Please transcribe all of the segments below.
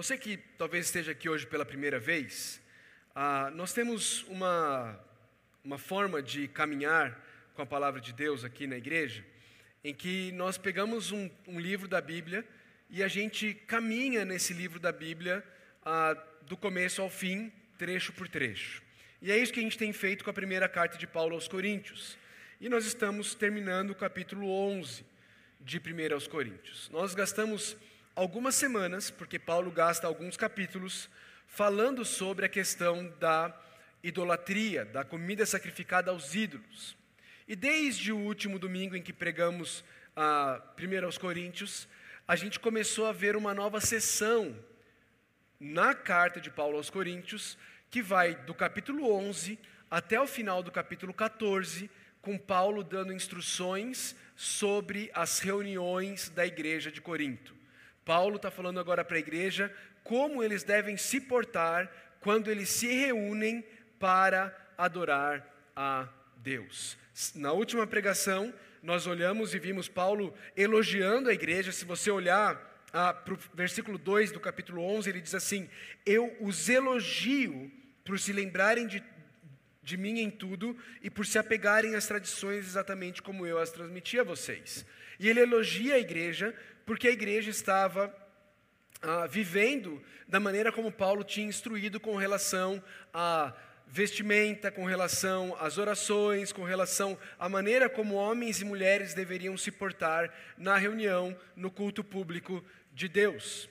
Você que talvez esteja aqui hoje pela primeira vez, ah, nós temos uma, uma forma de caminhar com a palavra de Deus aqui na igreja, em que nós pegamos um, um livro da Bíblia e a gente caminha nesse livro da Bíblia ah, do começo ao fim, trecho por trecho. E é isso que a gente tem feito com a primeira carta de Paulo aos Coríntios. E nós estamos terminando o capítulo 11 de 1 aos Coríntios. Nós gastamos algumas semanas, porque Paulo gasta alguns capítulos, falando sobre a questão da idolatria, da comida sacrificada aos ídolos. E desde o último domingo em que pregamos a 1 aos Coríntios, a gente começou a ver uma nova sessão na carta de Paulo aos Coríntios, que vai do capítulo 11 até o final do capítulo 14, com Paulo dando instruções sobre as reuniões da igreja de Corinto. Paulo está falando agora para a igreja como eles devem se portar quando eles se reúnem para adorar a Deus. Na última pregação, nós olhamos e vimos Paulo elogiando a igreja. Se você olhar ah, para o versículo 2 do capítulo 11, ele diz assim: Eu os elogio por se lembrarem de, de mim em tudo e por se apegarem às tradições exatamente como eu as transmiti a vocês. E ele elogia a igreja porque a igreja estava ah, vivendo da maneira como Paulo tinha instruído com relação à vestimenta, com relação às orações, com relação à maneira como homens e mulheres deveriam se portar na reunião, no culto público de Deus.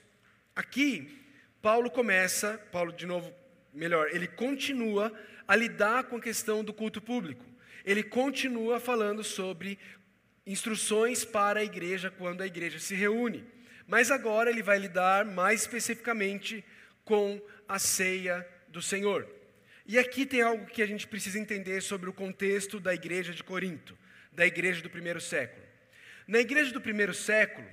Aqui, Paulo começa, Paulo de novo, melhor, ele continua a lidar com a questão do culto público. Ele continua falando sobre instruções para a igreja quando a igreja se reúne. Mas agora ele vai lidar mais especificamente com a ceia do Senhor. E aqui tem algo que a gente precisa entender sobre o contexto da igreja de Corinto, da igreja do primeiro século. Na igreja do primeiro século,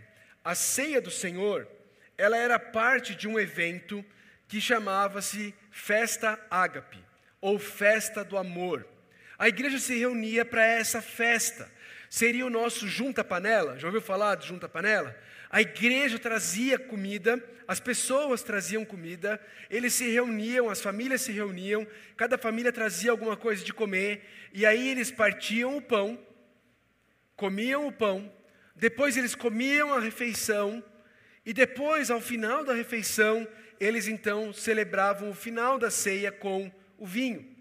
a ceia do Senhor, ela era parte de um evento que chamava-se Festa Ágape, ou Festa do Amor. A igreja se reunia para essa festa seria o nosso junta-panela. Já ouviu falar de junta-panela? A igreja trazia comida, as pessoas traziam comida, eles se reuniam, as famílias se reuniam, cada família trazia alguma coisa de comer, e aí eles partiam o pão, comiam o pão, depois eles comiam a refeição, e depois, ao final da refeição, eles então celebravam o final da ceia com o vinho.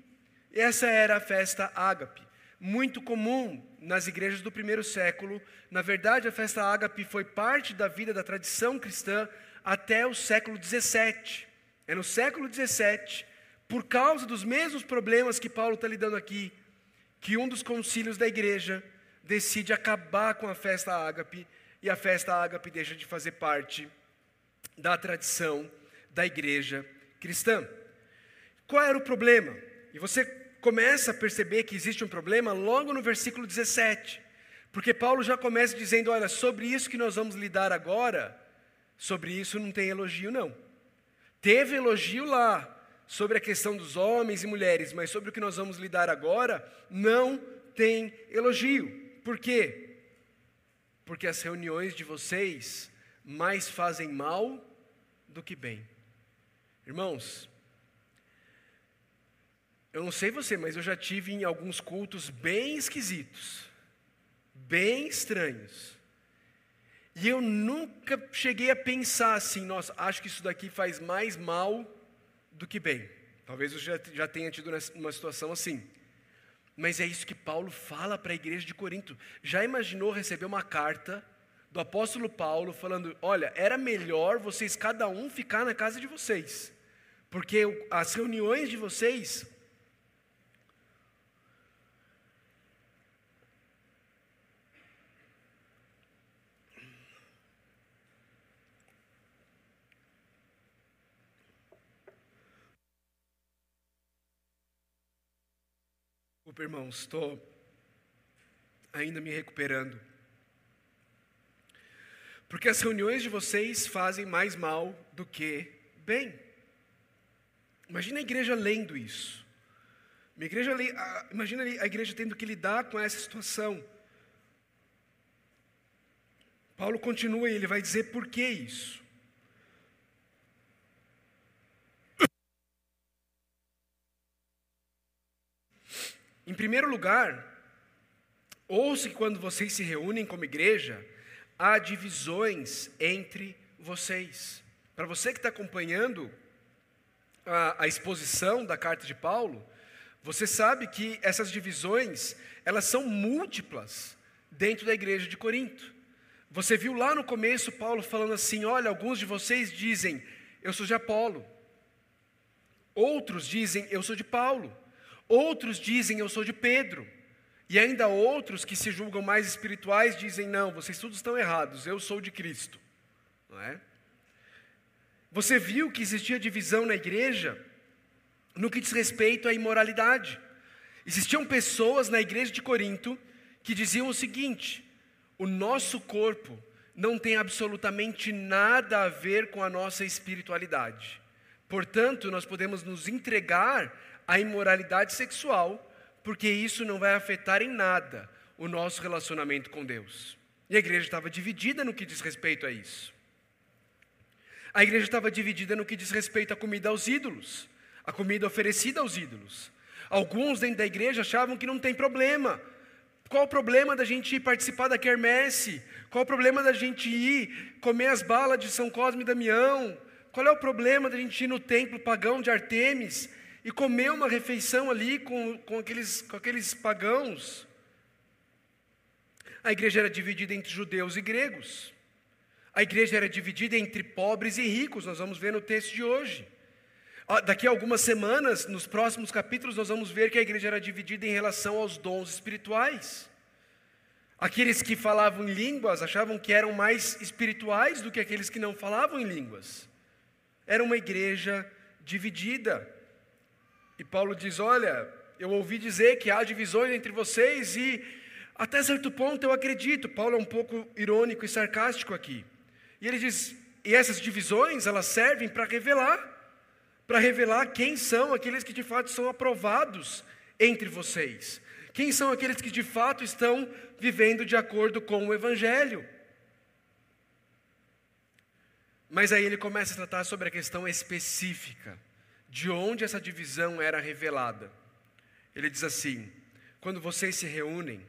Essa era a festa ágape, muito comum nas igrejas do primeiro século. Na verdade, a festa ágape foi parte da vida da tradição cristã até o século 17. É no século 17, por causa dos mesmos problemas que Paulo está lidando aqui, que um dos concílios da igreja decide acabar com a festa ágape e a festa ágape deixa de fazer parte da tradição da igreja cristã. Qual era o problema? E você começa a perceber que existe um problema logo no versículo 17. Porque Paulo já começa dizendo: olha, sobre isso que nós vamos lidar agora, sobre isso não tem elogio, não. Teve elogio lá, sobre a questão dos homens e mulheres, mas sobre o que nós vamos lidar agora, não tem elogio. Por quê? Porque as reuniões de vocês mais fazem mal do que bem. Irmãos, eu não sei você, mas eu já tive em alguns cultos bem esquisitos, bem estranhos. E eu nunca cheguei a pensar assim, nossa, acho que isso daqui faz mais mal do que bem. Talvez eu já, já tenha tido uma situação assim. Mas é isso que Paulo fala para a igreja de Corinto. Já imaginou receber uma carta do apóstolo Paulo falando: olha, era melhor vocês cada um ficar na casa de vocês, porque as reuniões de vocês Desculpa, irmãos, estou ainda me recuperando. Porque as reuniões de vocês fazem mais mal do que bem. Imagina a igreja lendo isso. igreja, imagina a igreja tendo que lidar com essa situação. Paulo continua e ele vai dizer por que isso. Em primeiro lugar, ouça que quando vocês se reúnem como igreja, há divisões entre vocês. Para você que está acompanhando a, a exposição da carta de Paulo, você sabe que essas divisões, elas são múltiplas dentro da igreja de Corinto. Você viu lá no começo Paulo falando assim: olha, alguns de vocês dizem, eu sou de Apolo. Outros dizem, eu sou de Paulo. Outros dizem, eu sou de Pedro. E ainda outros que se julgam mais espirituais dizem, não, vocês todos estão errados, eu sou de Cristo. Não é? Você viu que existia divisão na igreja no que diz respeito à imoralidade. Existiam pessoas na igreja de Corinto que diziam o seguinte: o nosso corpo não tem absolutamente nada a ver com a nossa espiritualidade. Portanto, nós podemos nos entregar à imoralidade sexual, porque isso não vai afetar em nada o nosso relacionamento com Deus. E a igreja estava dividida no que diz respeito a isso. A igreja estava dividida no que diz respeito à comida aos ídolos, a comida oferecida aos ídolos. Alguns dentro da igreja achavam que não tem problema, qual o problema da gente ir participar da quermesse? Qual o problema da gente ir comer as balas de São Cosme e Damião? Qual é o problema da gente ir no templo pagão de Artemis e comer uma refeição ali com, com, aqueles, com aqueles pagãos? A igreja era dividida entre judeus e gregos. A igreja era dividida entre pobres e ricos, nós vamos ver no texto de hoje. Ah, daqui a algumas semanas, nos próximos capítulos, nós vamos ver que a igreja era dividida em relação aos dons espirituais. Aqueles que falavam em línguas achavam que eram mais espirituais do que aqueles que não falavam em línguas. Era uma igreja dividida. E Paulo diz: Olha, eu ouvi dizer que há divisões entre vocês e até certo ponto eu acredito. Paulo é um pouco irônico e sarcástico aqui. E ele diz: E essas divisões, elas servem para revelar para revelar quem são aqueles que de fato são aprovados entre vocês. Quem são aqueles que de fato estão vivendo de acordo com o Evangelho. Mas aí ele começa a tratar sobre a questão específica, de onde essa divisão era revelada. Ele diz assim: quando vocês se reúnem,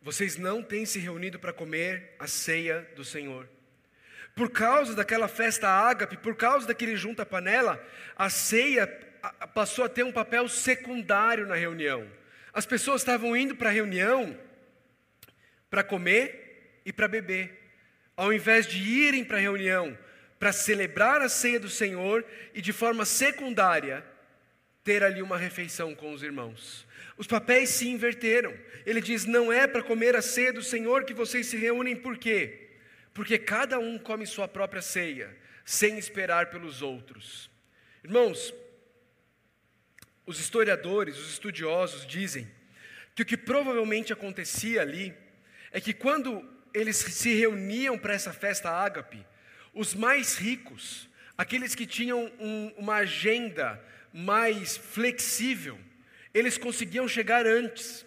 vocês não têm se reunido para comer a ceia do Senhor. Por causa daquela festa ágape, por causa daquele junta panela, a ceia passou a ter um papel secundário na reunião. As pessoas estavam indo para a reunião para comer e para beber, ao invés de irem para a reunião para celebrar a ceia do Senhor e de forma secundária ter ali uma refeição com os irmãos. Os papéis se inverteram. Ele diz: não é para comer a ceia do Senhor que vocês se reúnem, por quê? porque cada um come sua própria ceia, sem esperar pelos outros. Irmãos, os historiadores, os estudiosos dizem que o que provavelmente acontecia ali é que quando eles se reuniam para essa festa ágape, os mais ricos, aqueles que tinham um, uma agenda mais flexível, eles conseguiam chegar antes.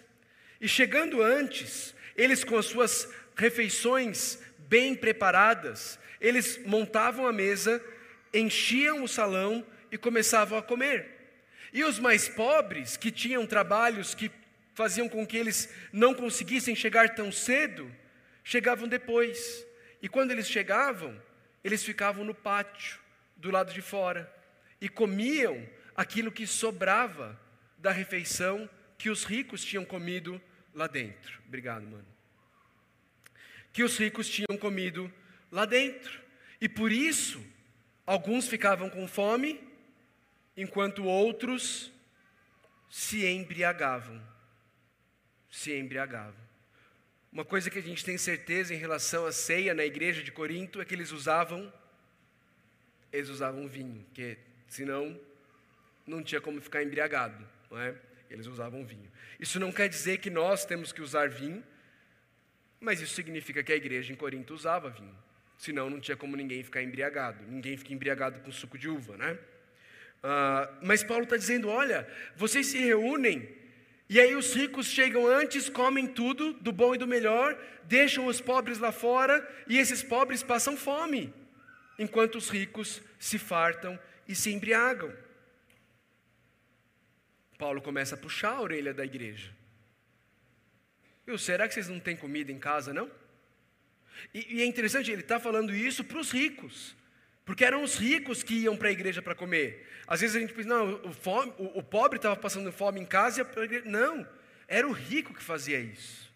E chegando antes, eles com as suas refeições bem preparadas, eles montavam a mesa, enchiam o salão e começavam a comer. E os mais pobres, que tinham trabalhos que faziam com que eles não conseguissem chegar tão cedo, chegavam depois. E quando eles chegavam, eles ficavam no pátio, do lado de fora, e comiam aquilo que sobrava da refeição que os ricos tinham comido lá dentro. Obrigado, mano que os ricos tinham comido lá dentro. E por isso, alguns ficavam com fome, enquanto outros se embriagavam. Se embriagavam. Uma coisa que a gente tem certeza em relação à ceia na igreja de Corinto é que eles usavam eles usavam vinho, porque senão não tinha como ficar embriagado, não é? Eles usavam vinho. Isso não quer dizer que nós temos que usar vinho, mas isso significa que a igreja em Corinto usava vinho. Senão não tinha como ninguém ficar embriagado. Ninguém fica embriagado com suco de uva, né? Uh, mas Paulo está dizendo: olha, vocês se reúnem, e aí os ricos chegam antes, comem tudo, do bom e do melhor, deixam os pobres lá fora, e esses pobres passam fome, enquanto os ricos se fartam e se embriagam. Paulo começa a puxar a orelha da igreja. Eu, será que vocês não têm comida em casa, não? E, e é interessante, ele está falando isso para os ricos, porque eram os ricos que iam para a igreja para comer. Às vezes a gente pensa, não, o, fome, o, o pobre estava passando fome em casa e a igreja. Não, era o rico que fazia isso.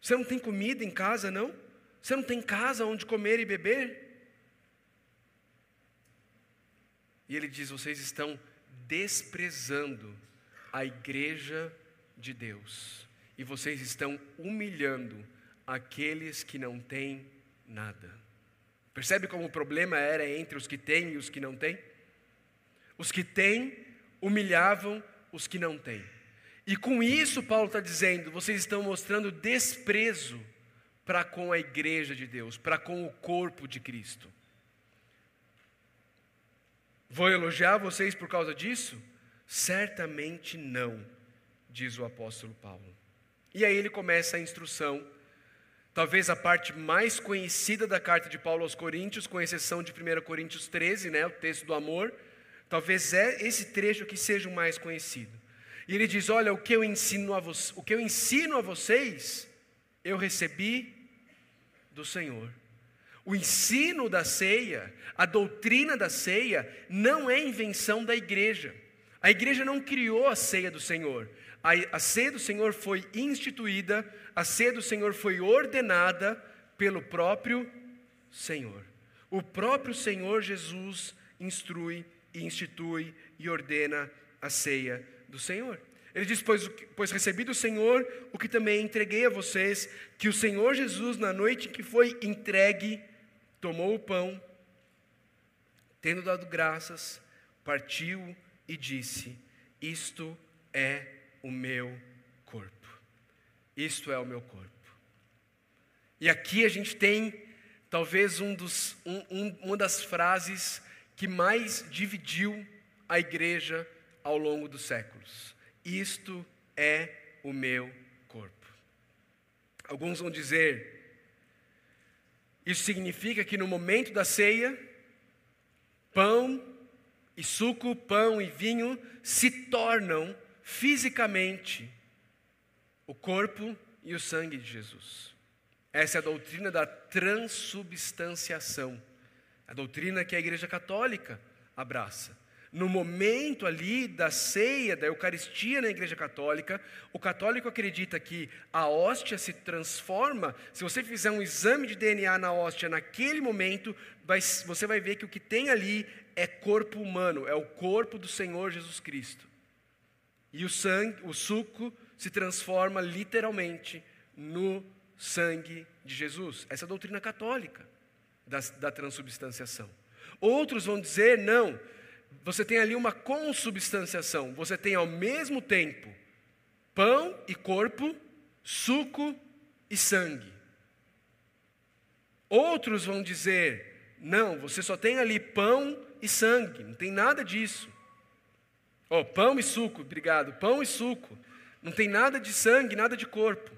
Você não tem comida em casa, não? Você não tem casa onde comer e beber? E ele diz: vocês estão desprezando a igreja de Deus, e vocês estão humilhando aqueles que não têm nada. Percebe como o problema era entre os que têm e os que não têm? Os que têm humilhavam os que não têm. E com isso, Paulo está dizendo: vocês estão mostrando desprezo para com a igreja de Deus, para com o corpo de Cristo. Vou elogiar vocês por causa disso? Certamente não, diz o apóstolo Paulo. E aí ele começa a instrução Talvez a parte mais conhecida da carta de Paulo aos Coríntios, com exceção de 1 Coríntios 13, né, o texto do amor, talvez é esse trecho que seja o mais conhecido. E ele diz: Olha, o que eu ensino a, vo o que eu ensino a vocês, eu recebi do Senhor. O ensino da ceia, a doutrina da ceia, não é invenção da igreja. A igreja não criou a ceia do Senhor. A, a ceia do Senhor foi instituída, a ceia do Senhor foi ordenada pelo próprio Senhor. O próprio Senhor Jesus instrui institui e ordena a ceia do Senhor. Ele diz: pois, pois recebi do Senhor o que também entreguei a vocês, que o Senhor Jesus, na noite que foi entregue, tomou o pão, tendo dado graças, partiu e disse: Isto é o meu corpo. Isto é o meu corpo. E aqui a gente tem talvez um dos, um, um, uma das frases que mais dividiu a igreja ao longo dos séculos. Isto é o meu corpo. Alguns vão dizer, isso significa que no momento da ceia, pão e suco, pão e vinho se tornam fisicamente o corpo e o sangue de Jesus. Essa é a doutrina da transubstanciação, a doutrina que a Igreja Católica abraça. No momento ali da ceia, da Eucaristia na Igreja Católica, o católico acredita que a hóstia se transforma. Se você fizer um exame de DNA na hóstia naquele momento, você vai ver que o que tem ali é corpo humano, é o corpo do Senhor Jesus Cristo. E o sangue, o suco se transforma literalmente no sangue de Jesus. Essa é a doutrina católica da, da transubstanciação. Outros vão dizer, não, você tem ali uma consubstanciação, você tem ao mesmo tempo pão e corpo, suco e sangue. Outros vão dizer, não, você só tem ali pão e sangue, não tem nada disso. Oh, pão e suco, obrigado. Pão e suco. Não tem nada de sangue, nada de corpo.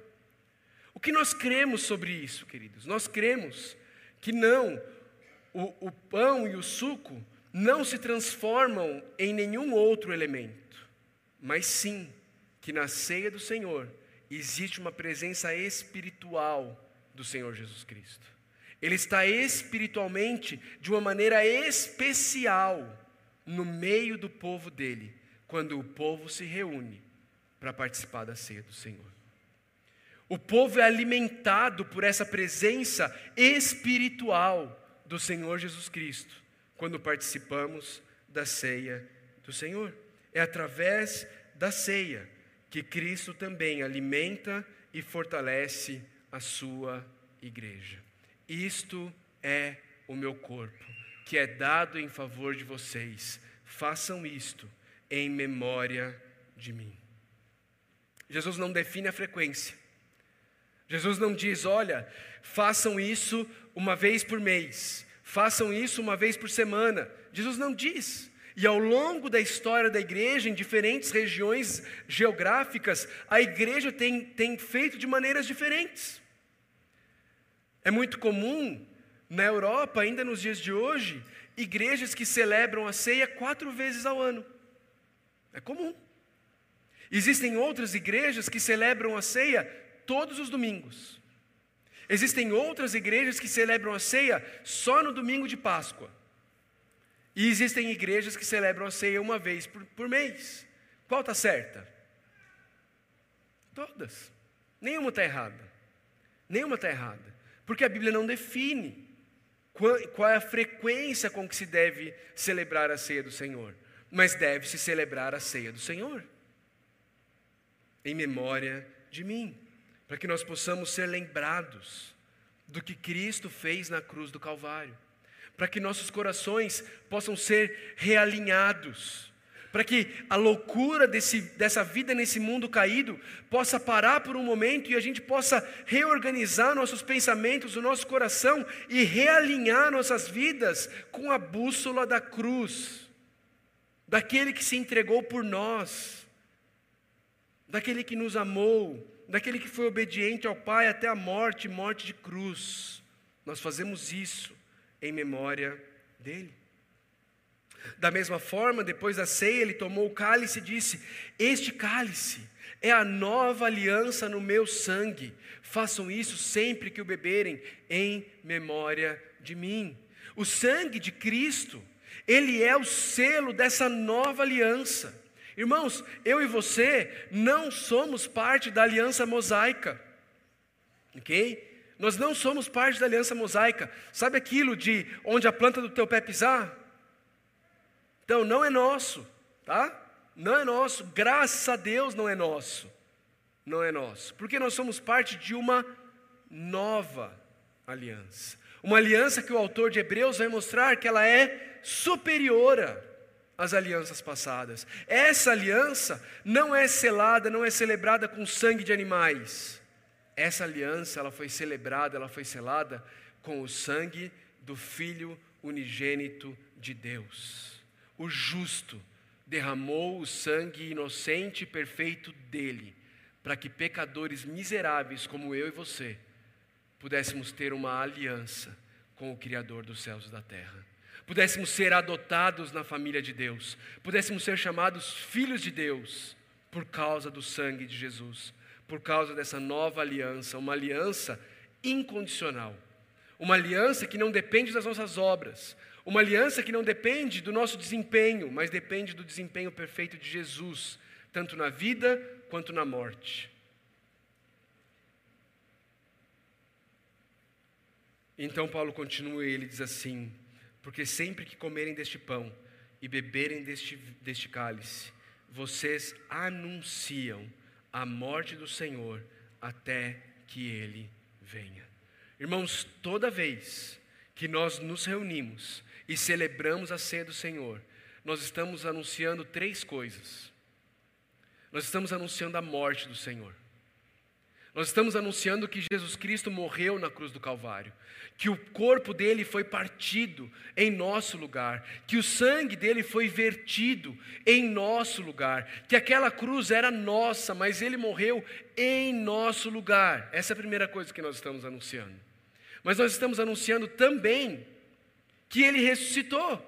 O que nós cremos sobre isso, queridos? Nós cremos que não, o, o pão e o suco não se transformam em nenhum outro elemento, mas sim que na ceia do Senhor existe uma presença espiritual do Senhor Jesus Cristo. Ele está espiritualmente de uma maneira especial no meio do povo dele quando o povo se reúne para participar da ceia do Senhor. O povo é alimentado por essa presença espiritual do Senhor Jesus Cristo, quando participamos da ceia do Senhor. É através da ceia que Cristo também alimenta e fortalece a sua igreja. Isto é o meu corpo, que é dado em favor de vocês. Façam isto em memória de mim. Jesus não define a frequência. Jesus não diz, olha, façam isso uma vez por mês, façam isso uma vez por semana. Jesus não diz. E ao longo da história da igreja, em diferentes regiões geográficas, a igreja tem, tem feito de maneiras diferentes. É muito comum na Europa, ainda nos dias de hoje, igrejas que celebram a ceia quatro vezes ao ano. É comum. Existem outras igrejas que celebram a ceia todos os domingos. Existem outras igrejas que celebram a ceia só no domingo de Páscoa. E existem igrejas que celebram a ceia uma vez por, por mês. Qual está certa? Todas. Nenhuma está errada. Nenhuma está errada. Porque a Bíblia não define qual, qual é a frequência com que se deve celebrar a ceia do Senhor. Mas deve-se celebrar a ceia do Senhor. Em memória de mim. Para que nós possamos ser lembrados do que Cristo fez na cruz do Calvário para que nossos corações possam ser realinhados, para que a loucura desse, dessa vida nesse mundo caído possa parar por um momento e a gente possa reorganizar nossos pensamentos, o nosso coração e realinhar nossas vidas com a bússola da cruz, daquele que se entregou por nós, daquele que nos amou, daquele que foi obediente ao Pai até a morte morte de cruz. Nós fazemos isso em memória dele. Da mesma forma, depois da ceia, ele tomou o cálice e disse: Este cálice é a nova aliança no meu sangue. Façam isso sempre que o beberem, em memória de mim. O sangue de Cristo, ele é o selo dessa nova aliança. Irmãos, eu e você não somos parte da aliança mosaica, ok? Nós não somos parte da aliança mosaica. Sabe aquilo de onde a planta do teu pé pisar? Então não é nosso, tá? Não é nosso. Graças a Deus não é nosso. Não é nosso. Porque nós somos parte de uma nova aliança. Uma aliança que o autor de Hebreus vai mostrar que ela é superior às alianças passadas. Essa aliança não é selada, não é celebrada com sangue de animais essa aliança ela foi celebrada, ela foi selada com o sangue do Filho unigênito de Deus. O justo derramou o sangue inocente e perfeito dele, para que pecadores miseráveis como eu e você pudéssemos ter uma aliança com o Criador dos céus e da terra. Pudéssemos ser adotados na família de Deus, pudéssemos ser chamados filhos de Deus por causa do sangue de Jesus por causa dessa nova aliança, uma aliança incondicional, uma aliança que não depende das nossas obras, uma aliança que não depende do nosso desempenho, mas depende do desempenho perfeito de Jesus, tanto na vida quanto na morte. Então Paulo continua e ele diz assim: Porque sempre que comerem deste pão e beberem deste, deste cálice, vocês anunciam a morte do Senhor até que ele venha. Irmãos, toda vez que nós nos reunimos e celebramos a ceia do Senhor, nós estamos anunciando três coisas. Nós estamos anunciando a morte do Senhor. Nós estamos anunciando que Jesus Cristo morreu na cruz do Calvário, que o corpo dele foi partido em nosso lugar, que o sangue dele foi vertido em nosso lugar, que aquela cruz era nossa, mas ele morreu em nosso lugar. Essa é a primeira coisa que nós estamos anunciando. Mas nós estamos anunciando também que ele ressuscitou,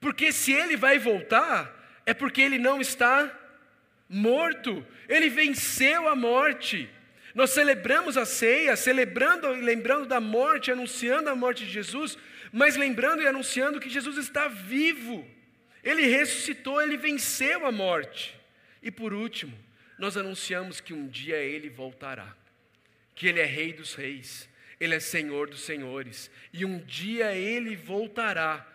porque se ele vai voltar, é porque ele não está morto, ele venceu a morte. Nós celebramos a ceia, celebrando e lembrando da morte, anunciando a morte de Jesus, mas lembrando e anunciando que Jesus está vivo. Ele ressuscitou, ele venceu a morte. E por último, nós anunciamos que um dia ele voltará, que ele é Rei dos Reis, ele é Senhor dos Senhores, e um dia ele voltará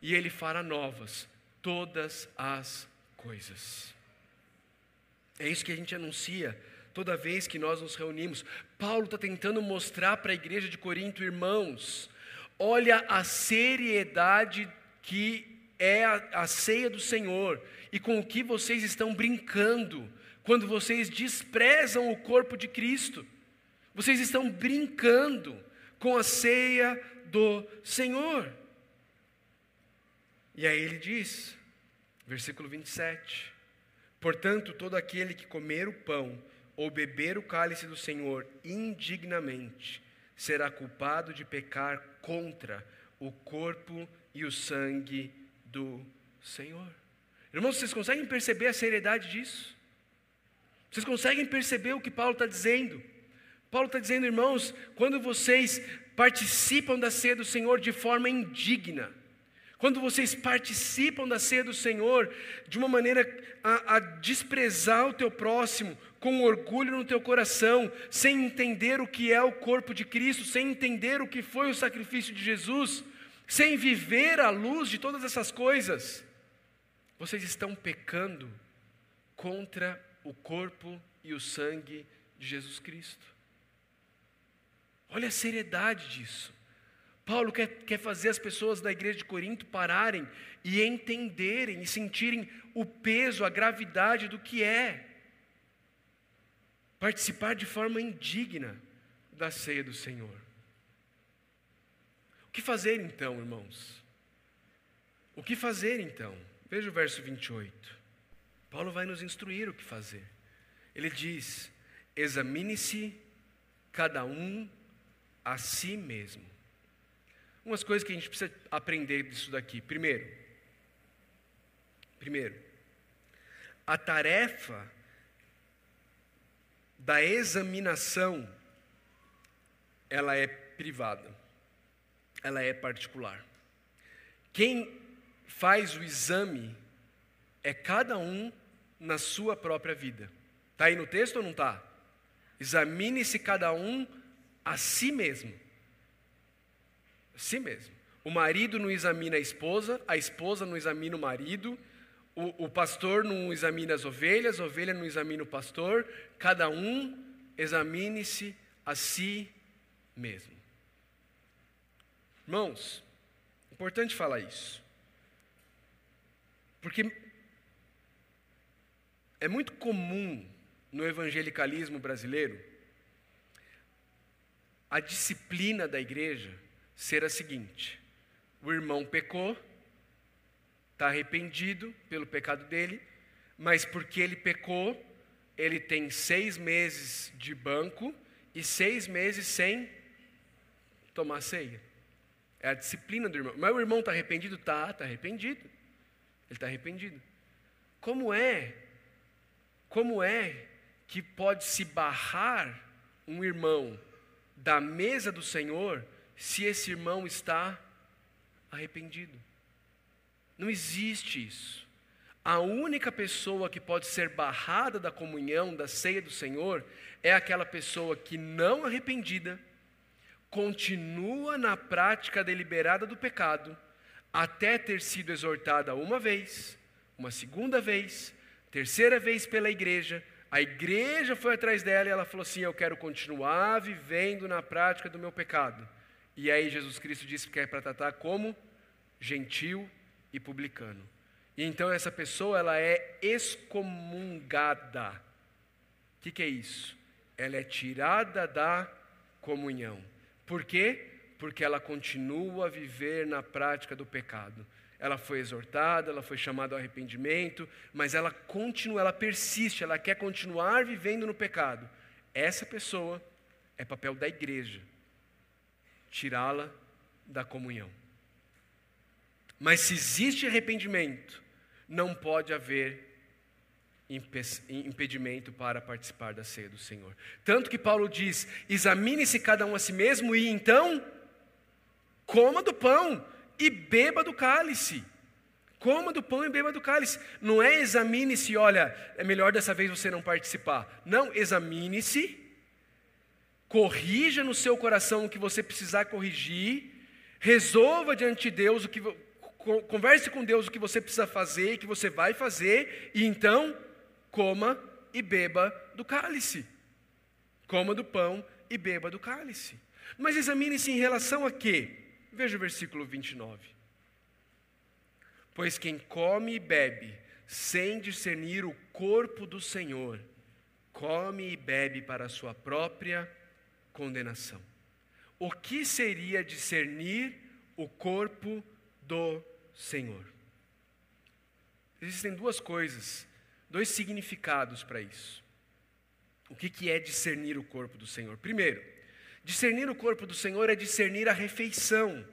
e ele fará novas todas as coisas. É isso que a gente anuncia toda vez que nós nos reunimos. Paulo está tentando mostrar para a igreja de Corinto, irmãos, olha a seriedade que é a, a ceia do Senhor e com o que vocês estão brincando quando vocês desprezam o corpo de Cristo. Vocês estão brincando com a ceia do Senhor. E aí ele diz, versículo 27: Portanto, todo aquele que comer o pão ou beber o cálice do Senhor indignamente, será culpado de pecar contra o corpo e o sangue do Senhor. Irmãos, vocês conseguem perceber a seriedade disso? Vocês conseguem perceber o que Paulo está dizendo? Paulo está dizendo, irmãos, quando vocês participam da ceia do Senhor de forma indigna, quando vocês participam da ceia do Senhor de uma maneira a, a, desprezar o teu próximo, com orgulho no teu coração, sem entender o que é o corpo de Cristo, sem entender o que foi o sacrifício de Jesus, sem viver à luz de todas essas coisas, vocês estão pecando contra o corpo e o sangue de Jesus Cristo. Olha a seriedade disso. Paulo quer, quer fazer as pessoas da igreja de Corinto pararem e entenderem e sentirem o peso, a gravidade do que é participar de forma indigna da ceia do Senhor. O que fazer então, irmãos? O que fazer então? Veja o verso 28. Paulo vai nos instruir o que fazer. Ele diz: examine-se cada um a si mesmo. Umas coisas que a gente precisa aprender disso daqui. Primeiro, primeiro, a tarefa da examinação ela é privada. Ela é particular. Quem faz o exame é cada um na sua própria vida. Está aí no texto ou não está? Examine-se cada um a si mesmo. Si mesmo. O marido não examina a esposa, a esposa não examina o marido, o, o pastor não examina as ovelhas, a ovelha não examina o pastor, cada um examine-se a si mesmo. Irmãos, importante falar isso, porque é muito comum no evangelicalismo brasileiro a disciplina da igreja ser a seguinte: o irmão pecou, está arrependido pelo pecado dele, mas porque ele pecou, ele tem seis meses de banco e seis meses sem tomar ceia. É a disciplina do irmão. Mas o irmão está arrependido? Tá, está arrependido. Ele está arrependido. Como é? Como é que pode se barrar um irmão da mesa do Senhor se esse irmão está arrependido. Não existe isso. A única pessoa que pode ser barrada da comunhão, da ceia do Senhor, é aquela pessoa que, não arrependida, continua na prática deliberada do pecado, até ter sido exortada uma vez, uma segunda vez, terceira vez pela igreja, a igreja foi atrás dela e ela falou assim: Eu quero continuar vivendo na prática do meu pecado. E aí Jesus Cristo disse que é para tratar como gentil e publicano. E então essa pessoa ela é excomungada. O que, que é isso? Ela é tirada da comunhão. Por quê? Porque ela continua a viver na prática do pecado. Ela foi exortada, ela foi chamada ao arrependimento, mas ela continua, ela persiste, ela quer continuar vivendo no pecado. Essa pessoa é papel da igreja tirá-la da comunhão. Mas se existe arrependimento, não pode haver impedimento para participar da ceia do Senhor. Tanto que Paulo diz: examine-se cada um a si mesmo e então coma do pão e beba do cálice. Coma do pão e beba do cálice. Não é examine-se, olha, é melhor dessa vez você não participar. Não, examine-se, corrija no seu coração o que você precisar corrigir, resolva diante de Deus o que converse com Deus o que você precisa fazer e que você vai fazer, e então coma e beba do cálice. Coma do pão e beba do cálice. Mas examine-se em relação a quê? Veja o versículo 29. Pois quem come e bebe sem discernir o corpo do Senhor, come e bebe para a sua própria condenação. O que seria discernir o corpo do Senhor? Existem duas coisas, dois significados para isso. O que, que é discernir o corpo do Senhor? Primeiro, Discernir o corpo do Senhor é discernir a refeição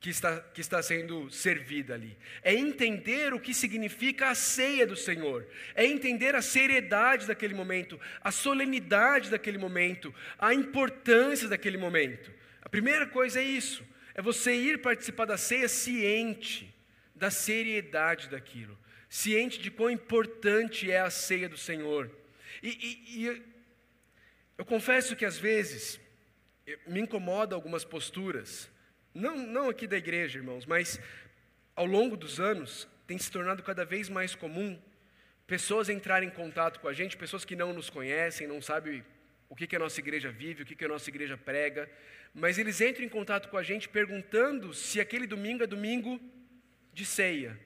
que está, que está sendo servida ali. É entender o que significa a ceia do Senhor. É entender a seriedade daquele momento, a solenidade daquele momento, a importância daquele momento. A primeira coisa é isso: é você ir participar da ceia ciente da seriedade daquilo, ciente de quão importante é a ceia do Senhor. E, e, e eu confesso que às vezes me incomoda algumas posturas não, não aqui da igreja, irmãos, mas ao longo dos anos tem se tornado cada vez mais comum pessoas entrarem em contato com a gente, pessoas que não nos conhecem, não sabem o que, que a nossa igreja vive, o que, que a nossa igreja prega, mas eles entram em contato com a gente perguntando se aquele domingo é domingo de ceia.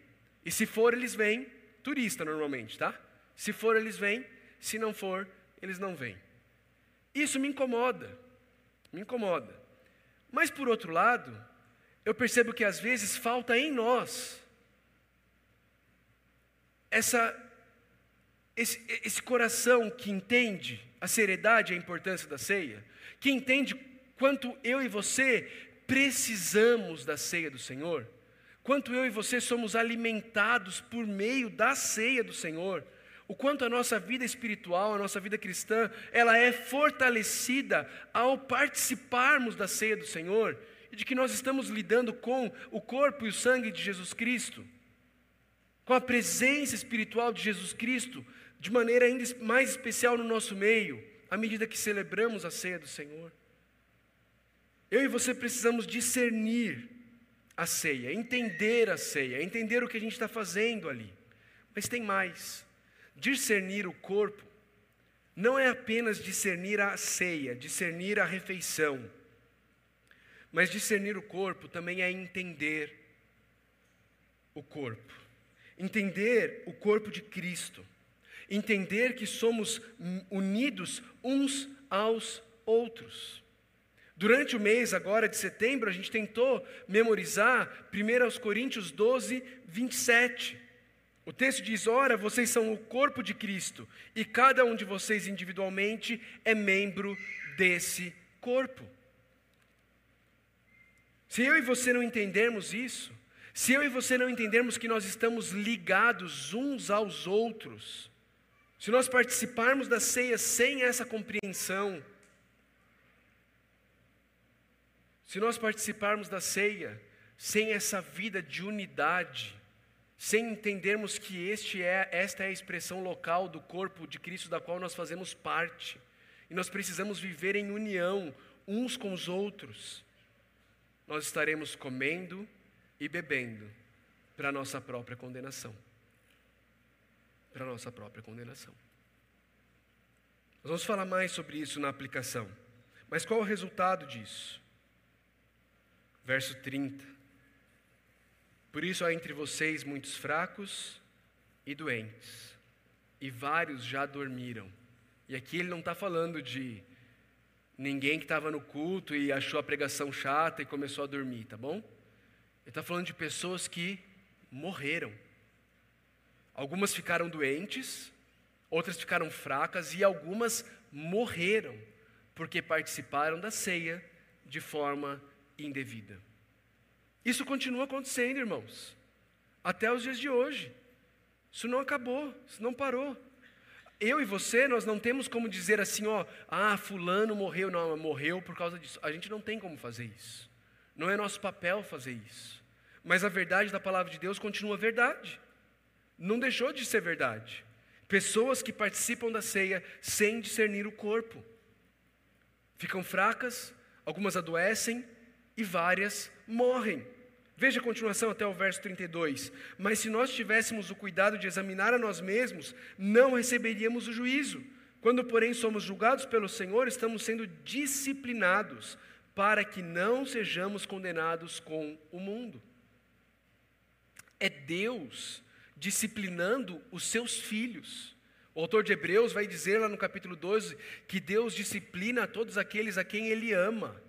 E se for, eles vêm, turista normalmente, tá? Se for, eles vêm, se não for, eles não vêm. Isso me incomoda, me incomoda. Mas por outro lado, eu percebo que às vezes falta em nós essa, esse, esse coração que entende a seriedade e a importância da ceia, que entende quanto eu e você precisamos da ceia do Senhor, quanto eu e você somos alimentados por meio da ceia do Senhor o quanto a nossa vida espiritual, a nossa vida cristã, ela é fortalecida ao participarmos da ceia do Senhor e de que nós estamos lidando com o corpo e o sangue de Jesus Cristo, com a presença espiritual de Jesus Cristo, de maneira ainda mais especial no nosso meio, à medida que celebramos a ceia do Senhor. Eu e você precisamos discernir a ceia, entender a ceia, entender o que a gente está fazendo ali. Mas tem mais. Discernir o corpo não é apenas discernir a ceia, discernir a refeição, mas discernir o corpo também é entender o corpo, entender o corpo de Cristo, entender que somos unidos uns aos outros. Durante o mês agora de setembro, a gente tentou memorizar 1 Coríntios 12, 27. O texto diz: Ora, vocês são o corpo de Cristo, e cada um de vocês individualmente é membro desse corpo. Se eu e você não entendermos isso, se eu e você não entendermos que nós estamos ligados uns aos outros, se nós participarmos da ceia sem essa compreensão, se nós participarmos da ceia sem essa vida de unidade, sem entendermos que este é, esta é a expressão local do corpo de Cristo da qual nós fazemos parte. E nós precisamos viver em união uns com os outros. Nós estaremos comendo e bebendo para nossa própria condenação. Para nossa própria condenação. Nós vamos falar mais sobre isso na aplicação. Mas qual o resultado disso? Verso 30. Por isso há entre vocês muitos fracos e doentes, e vários já dormiram. E aqui ele não está falando de ninguém que estava no culto e achou a pregação chata e começou a dormir, tá bom? Ele está falando de pessoas que morreram. Algumas ficaram doentes, outras ficaram fracas e algumas morreram porque participaram da ceia de forma indevida. Isso continua acontecendo, irmãos, até os dias de hoje. Isso não acabou, isso não parou. Eu e você, nós não temos como dizer assim, ó, ah, fulano morreu, não, morreu por causa disso. A gente não tem como fazer isso. Não é nosso papel fazer isso. Mas a verdade da palavra de Deus continua verdade. Não deixou de ser verdade. Pessoas que participam da ceia sem discernir o corpo. Ficam fracas, algumas adoecem e várias morrem. Veja a continuação até o verso 32. Mas se nós tivéssemos o cuidado de examinar a nós mesmos, não receberíamos o juízo. Quando, porém, somos julgados pelo Senhor, estamos sendo disciplinados para que não sejamos condenados com o mundo. É Deus disciplinando os seus filhos. O autor de Hebreus vai dizer lá no capítulo 12 que Deus disciplina todos aqueles a quem Ele ama.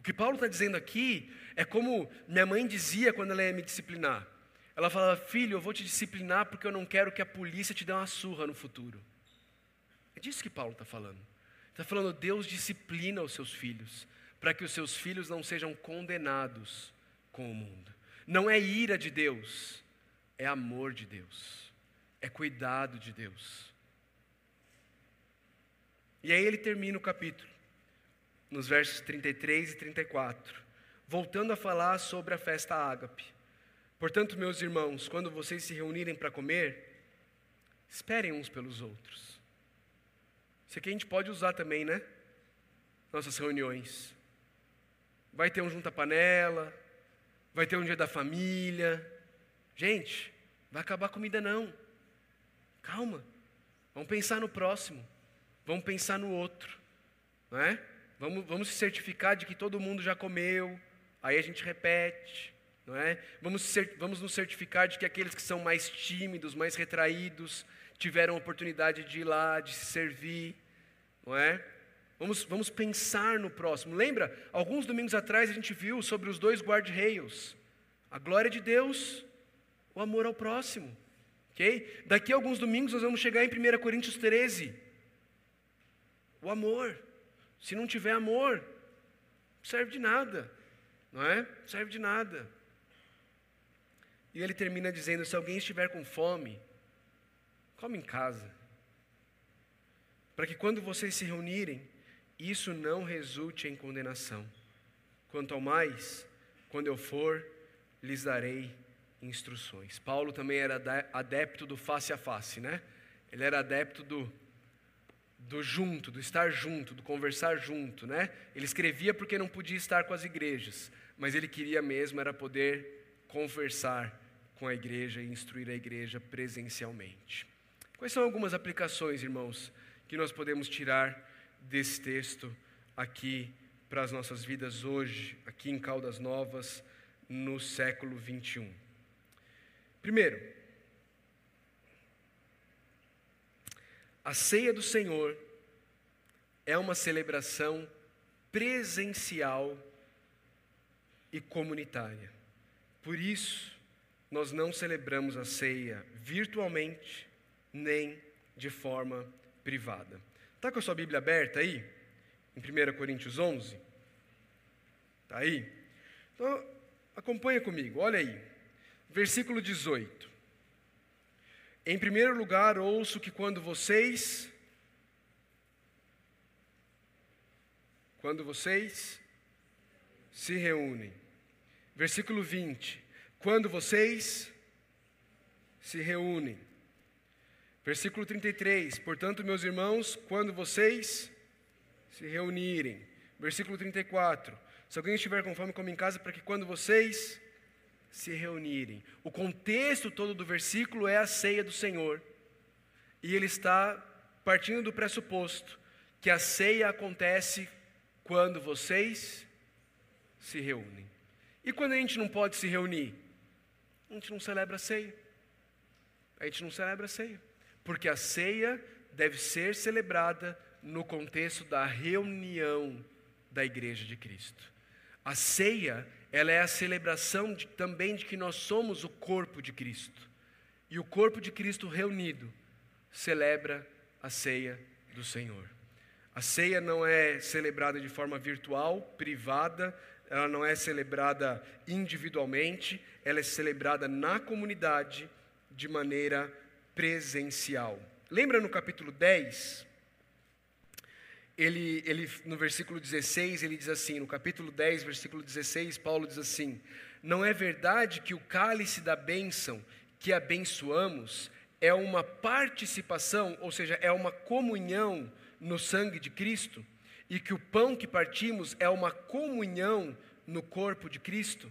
O que Paulo está dizendo aqui é como minha mãe dizia quando ela ia me disciplinar. Ela falava, filho, eu vou te disciplinar porque eu não quero que a polícia te dê uma surra no futuro. É disso que Paulo está falando. Está falando, Deus disciplina os seus filhos para que os seus filhos não sejam condenados com o mundo. Não é ira de Deus, é amor de Deus, é cuidado de Deus. E aí ele termina o capítulo, nos versos 33 e 34, voltando a falar sobre a festa ágape. Portanto, meus irmãos, quando vocês se reunirem para comer, esperem uns pelos outros. Isso aqui a gente pode usar também, né? Nossas reuniões. Vai ter um junta-panela, vai ter um dia da família. Gente, vai acabar a comida não. Calma. Vamos pensar no próximo. Vamos pensar no outro. Não é? Vamos, vamos se certificar de que todo mundo já comeu. Aí a gente repete. Não é? vamos, vamos nos certificar de que aqueles que são mais tímidos, mais retraídos, tiveram a oportunidade de ir lá, de se servir. Não é? Vamos, vamos pensar no próximo. Lembra? Alguns domingos atrás a gente viu sobre os dois guarda-reios. A glória de Deus, o amor ao próximo. Ok? Daqui a alguns domingos nós vamos chegar em 1 Coríntios 13. O amor. Se não tiver amor, serve de nada. Não é? Serve de nada. E ele termina dizendo: se alguém estiver com fome, come em casa. Para que quando vocês se reunirem, isso não resulte em condenação. Quanto ao mais, quando eu for, lhes darei instruções. Paulo também era adepto do face a face, né? Ele era adepto do, do junto, do estar junto, do conversar junto, né? Ele escrevia porque não podia estar com as igrejas, mas ele queria mesmo era poder conversar com a igreja e instruir a igreja presencialmente. Quais são algumas aplicações, irmãos, que nós podemos tirar desse texto aqui para as nossas vidas hoje, aqui em Caldas Novas, no século 21. Primeiro, a ceia do Senhor é uma celebração presencial e comunitária. Por isso, nós não celebramos a ceia virtualmente nem de forma privada. Está com a sua Bíblia aberta aí? Em 1 Coríntios 11? Está aí? Então, acompanha comigo, olha aí. Versículo 18. Em primeiro lugar, ouço que quando vocês. Quando vocês se reúnem. Versículo 20. Quando vocês se reúnem. Versículo 33: Portanto, meus irmãos, quando vocês se reunirem. Versículo 34: Se alguém estiver com fome, come em casa, para que quando vocês se reunirem. O contexto todo do versículo é a ceia do Senhor. E ele está partindo do pressuposto que a ceia acontece quando vocês se reúnem. E quando a gente não pode se reunir? A gente não celebra a ceia. A gente não celebra a ceia porque a ceia deve ser celebrada no contexto da reunião da igreja de Cristo. A ceia, ela é a celebração de, também de que nós somos o corpo de Cristo. E o corpo de Cristo reunido celebra a ceia do Senhor. A ceia não é celebrada de forma virtual, privada, ela não é celebrada individualmente, ela é celebrada na comunidade de maneira presencial. Lembra no capítulo 10? Ele, ele, no versículo 16, ele diz assim: no capítulo 10, versículo 16, Paulo diz assim: Não é verdade que o cálice da bênção que abençoamos é uma participação, ou seja, é uma comunhão no sangue de Cristo, e que o pão que partimos é uma comunhão no corpo de Cristo?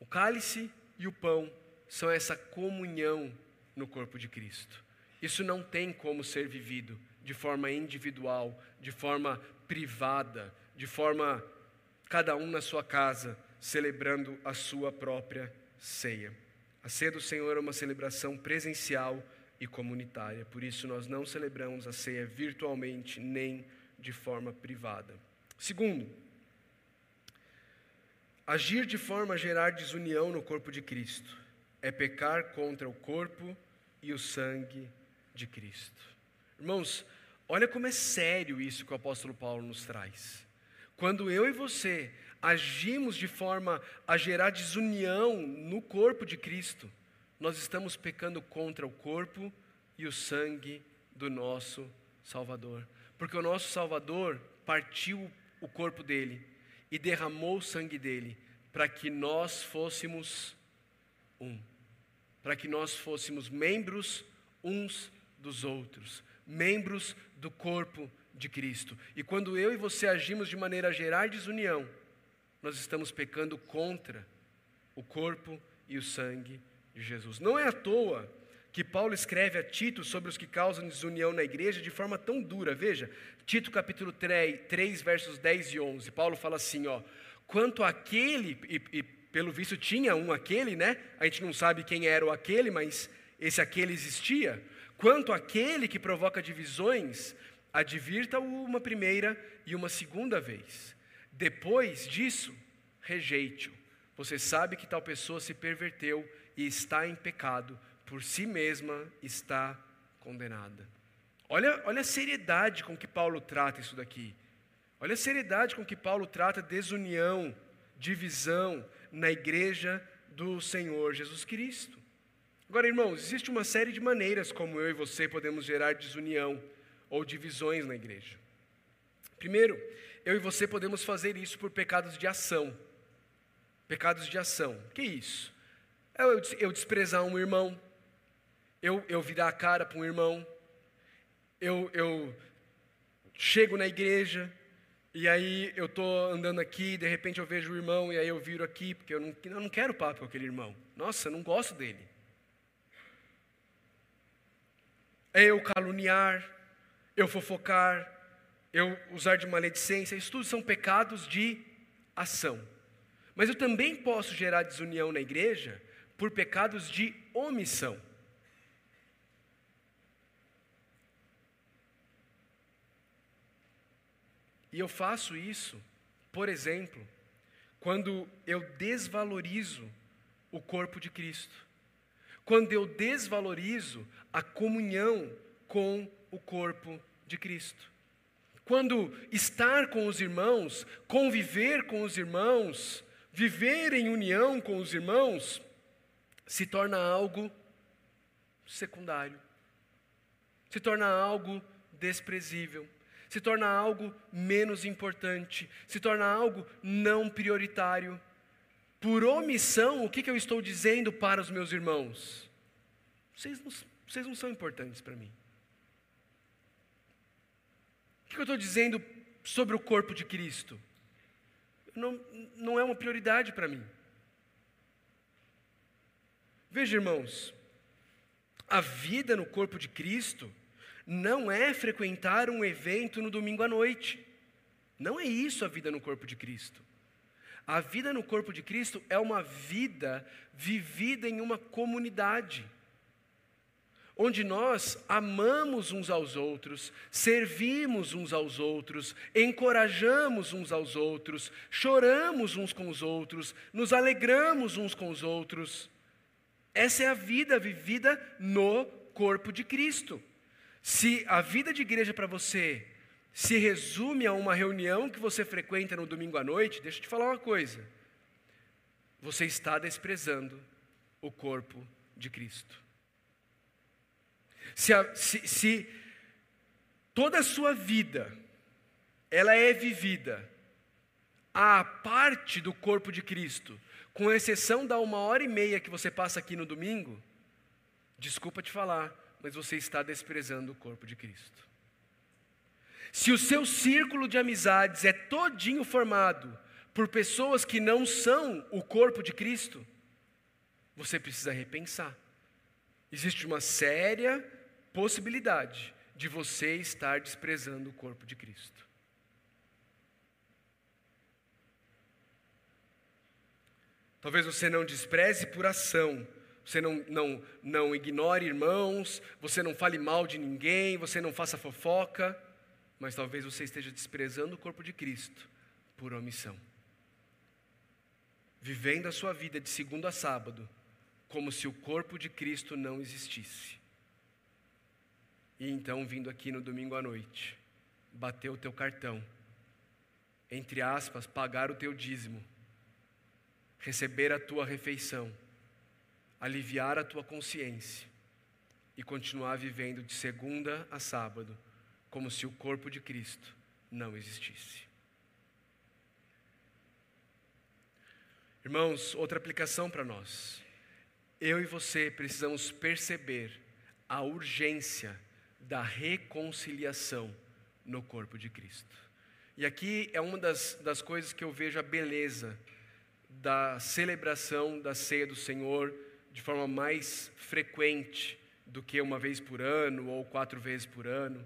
O cálice e o pão são essa comunhão no corpo de Cristo. Isso não tem como ser vivido de forma individual, de forma privada, de forma cada um na sua casa, celebrando a sua própria ceia. A ceia do Senhor é uma celebração presencial e comunitária, por isso nós não celebramos a ceia virtualmente nem de forma privada. Segundo, agir de forma a gerar desunião no corpo de Cristo é pecar contra o corpo e o sangue de Cristo. Irmãos, olha como é sério isso que o apóstolo Paulo nos traz. Quando eu e você agimos de forma a gerar desunião no corpo de Cristo, nós estamos pecando contra o corpo e o sangue do nosso Salvador. Porque o nosso Salvador partiu o corpo dele e derramou o sangue dele para que nós fôssemos um, para que nós fôssemos membros uns dos outros, membros do corpo de Cristo. E quando eu e você agimos de maneira a gerar desunião, nós estamos pecando contra o corpo e o sangue de Jesus. Não é à toa que Paulo escreve a Tito sobre os que causam desunião na igreja de forma tão dura. Veja, Tito capítulo 3, 3 versos 10 e 11. Paulo fala assim, ó: "Quanto àquele e, e pelo visto tinha um aquele, né? A gente não sabe quem era o aquele, mas esse aquele existia. Quanto àquele que provoca divisões, advirta-o uma primeira e uma segunda vez. Depois disso, rejeite-o. Você sabe que tal pessoa se perverteu e está em pecado por si mesma está condenada. Olha, olha a seriedade com que Paulo trata isso daqui. Olha a seriedade com que Paulo trata desunião, divisão na igreja do Senhor Jesus Cristo. Agora, irmãos, existe uma série de maneiras como eu e você podemos gerar desunião ou divisões na igreja. Primeiro, eu e você podemos fazer isso por pecados de ação. Pecados de ação. Que isso? É eu, eu desprezar um irmão, eu, eu virar a cara para um irmão, eu, eu chego na igreja, e aí eu estou andando aqui, de repente eu vejo o irmão, e aí eu viro aqui, porque eu não, eu não quero papo com aquele irmão. Nossa, eu não gosto dele. É eu caluniar, eu fofocar, eu usar de maledicência, isso tudo são pecados de ação. Mas eu também posso gerar desunião na igreja por pecados de omissão. E eu faço isso, por exemplo, quando eu desvalorizo o corpo de Cristo. Quando eu desvalorizo a comunhão com o corpo de Cristo. Quando estar com os irmãos, conviver com os irmãos, viver em união com os irmãos, se torna algo secundário, se torna algo desprezível se torna algo menos importante, se torna algo não prioritário. Por omissão, o que, que eu estou dizendo para os meus irmãos? Vocês não, vocês não são importantes para mim. O que, que eu estou dizendo sobre o corpo de Cristo? Não, não é uma prioridade para mim. Veja, irmãos, a vida no corpo de Cristo não é frequentar um evento no domingo à noite. Não é isso a vida no corpo de Cristo. A vida no corpo de Cristo é uma vida vivida em uma comunidade, onde nós amamos uns aos outros, servimos uns aos outros, encorajamos uns aos outros, choramos uns com os outros, nos alegramos uns com os outros. Essa é a vida vivida no corpo de Cristo. Se a vida de igreja para você se resume a uma reunião que você frequenta no domingo à noite, deixa eu te falar uma coisa. Você está desprezando o corpo de Cristo. Se, a, se, se toda a sua vida ela é vivida à parte do corpo de Cristo, com exceção da uma hora e meia que você passa aqui no domingo, desculpa te falar, mas você está desprezando o corpo de Cristo. Se o seu círculo de amizades é todinho formado por pessoas que não são o corpo de Cristo, você precisa repensar. Existe uma séria possibilidade de você estar desprezando o corpo de Cristo. Talvez você não despreze por ação, você não, não, não ignore irmãos, você não fale mal de ninguém, você não faça fofoca, mas talvez você esteja desprezando o corpo de Cristo por omissão. Vivendo a sua vida de segundo a sábado, como se o corpo de Cristo não existisse. E então, vindo aqui no domingo à noite, bater o teu cartão, entre aspas, pagar o teu dízimo, receber a tua refeição, aliviar a tua consciência e continuar vivendo de segunda a sábado, como se o corpo de Cristo não existisse. Irmãos, outra aplicação para nós. Eu e você precisamos perceber a urgência da reconciliação no corpo de Cristo. E aqui é uma das, das coisas que eu vejo a beleza da celebração da ceia do Senhor de forma mais frequente do que uma vez por ano ou quatro vezes por ano,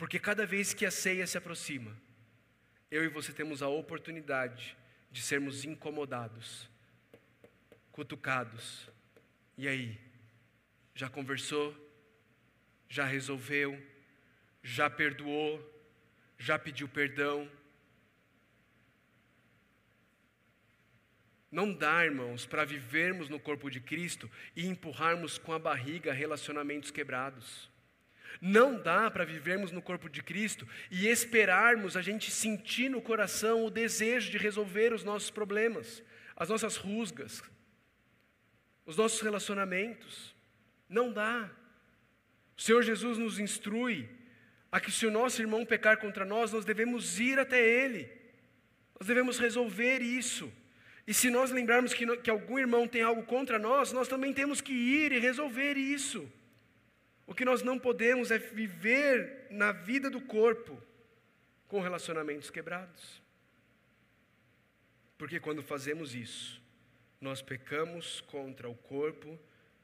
porque cada vez que a ceia se aproxima, eu e você temos a oportunidade de sermos incomodados, cutucados. E aí? Já conversou? Já resolveu? Já perdoou? Já pediu perdão? Não dá, irmãos, para vivermos no corpo de Cristo e empurrarmos com a barriga relacionamentos quebrados. Não dá para vivermos no corpo de Cristo e esperarmos a gente sentir no coração o desejo de resolver os nossos problemas, as nossas rusgas, os nossos relacionamentos. Não dá. O Senhor Jesus nos instrui a que, se o nosso irmão pecar contra nós, nós devemos ir até ele, nós devemos resolver isso. E se nós lembrarmos que, que algum irmão tem algo contra nós, nós também temos que ir e resolver isso. O que nós não podemos é viver na vida do corpo com relacionamentos quebrados. Porque quando fazemos isso, nós pecamos contra o corpo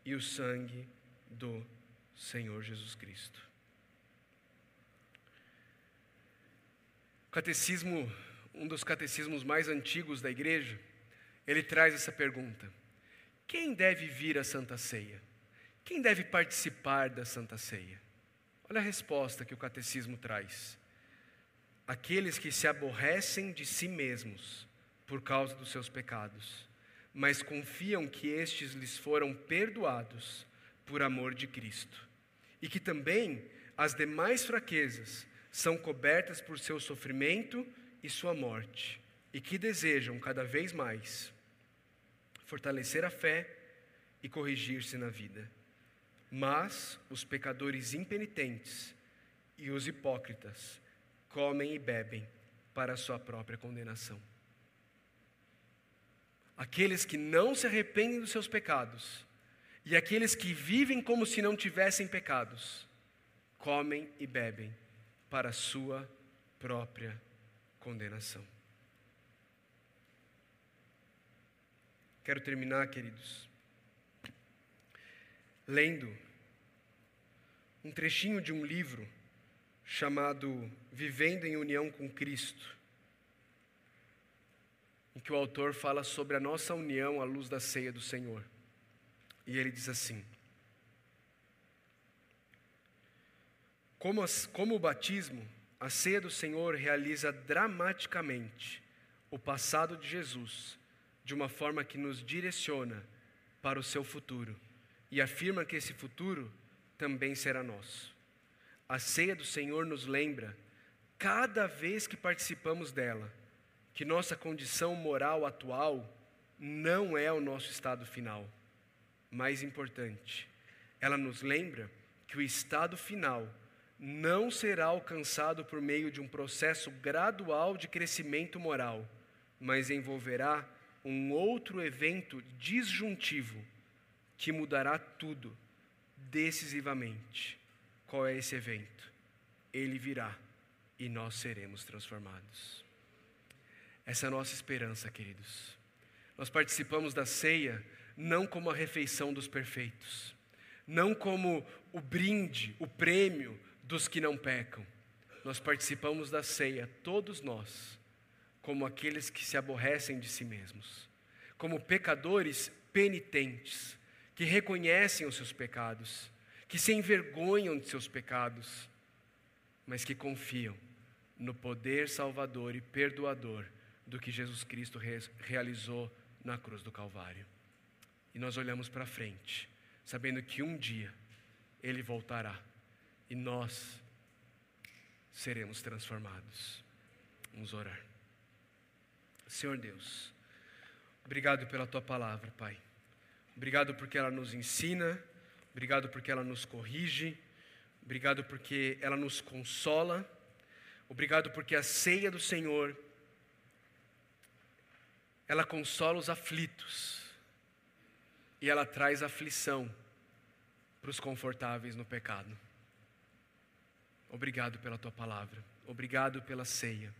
e o sangue do Senhor Jesus Cristo. Catecismo, um dos catecismos mais antigos da igreja, ele traz essa pergunta: quem deve vir à Santa Ceia? Quem deve participar da Santa Ceia? Olha a resposta que o catecismo traz. Aqueles que se aborrecem de si mesmos por causa dos seus pecados, mas confiam que estes lhes foram perdoados por amor de Cristo, e que também as demais fraquezas são cobertas por seu sofrimento e sua morte, e que desejam cada vez mais fortalecer a fé e corrigir-se na vida. Mas os pecadores impenitentes e os hipócritas comem e bebem para a sua própria condenação. Aqueles que não se arrependem dos seus pecados e aqueles que vivem como se não tivessem pecados, comem e bebem para a sua própria condenação. Quero terminar, queridos, lendo um trechinho de um livro chamado Vivendo em União com Cristo, em que o autor fala sobre a nossa união à luz da ceia do Senhor. E ele diz assim: Como, as, como o batismo, a ceia do Senhor realiza dramaticamente o passado de Jesus de uma forma que nos direciona para o seu futuro e afirma que esse futuro também será nosso. A ceia do Senhor nos lembra, cada vez que participamos dela, que nossa condição moral atual não é o nosso estado final. Mais importante, ela nos lembra que o estado final não será alcançado por meio de um processo gradual de crescimento moral, mas envolverá um outro evento disjuntivo que mudará tudo decisivamente. Qual é esse evento? Ele virá e nós seremos transformados. Essa é a nossa esperança, queridos. Nós participamos da ceia não como a refeição dos perfeitos, não como o brinde, o prêmio dos que não pecam. Nós participamos da ceia, todos nós, como aqueles que se aborrecem de si mesmos, como pecadores penitentes, que reconhecem os seus pecados, que se envergonham de seus pecados, mas que confiam no poder salvador e perdoador do que Jesus Cristo realizou na cruz do Calvário. E nós olhamos para frente, sabendo que um dia Ele voltará e nós seremos transformados. Vamos orar. Senhor Deus, obrigado pela tua palavra, Pai. Obrigado porque ela nos ensina, obrigado porque ela nos corrige, obrigado porque ela nos consola, obrigado porque a ceia do Senhor ela consola os aflitos e ela traz aflição para os confortáveis no pecado. Obrigado pela tua palavra, obrigado pela ceia,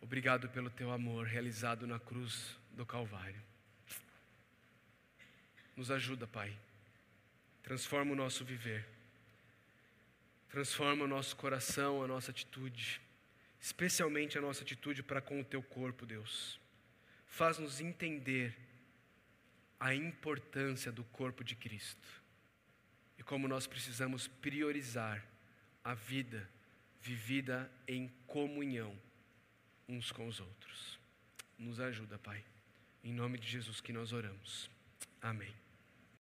obrigado pelo teu amor realizado na cruz do Calvário. Nos ajuda, Pai, transforma o nosso viver, transforma o nosso coração, a nossa atitude, especialmente a nossa atitude para com o teu corpo, Deus. Faz-nos entender a importância do corpo de Cristo e como nós precisamos priorizar a vida vivida em comunhão uns com os outros. Nos ajuda, Pai. Em nome de Jesus que nós oramos. Amém.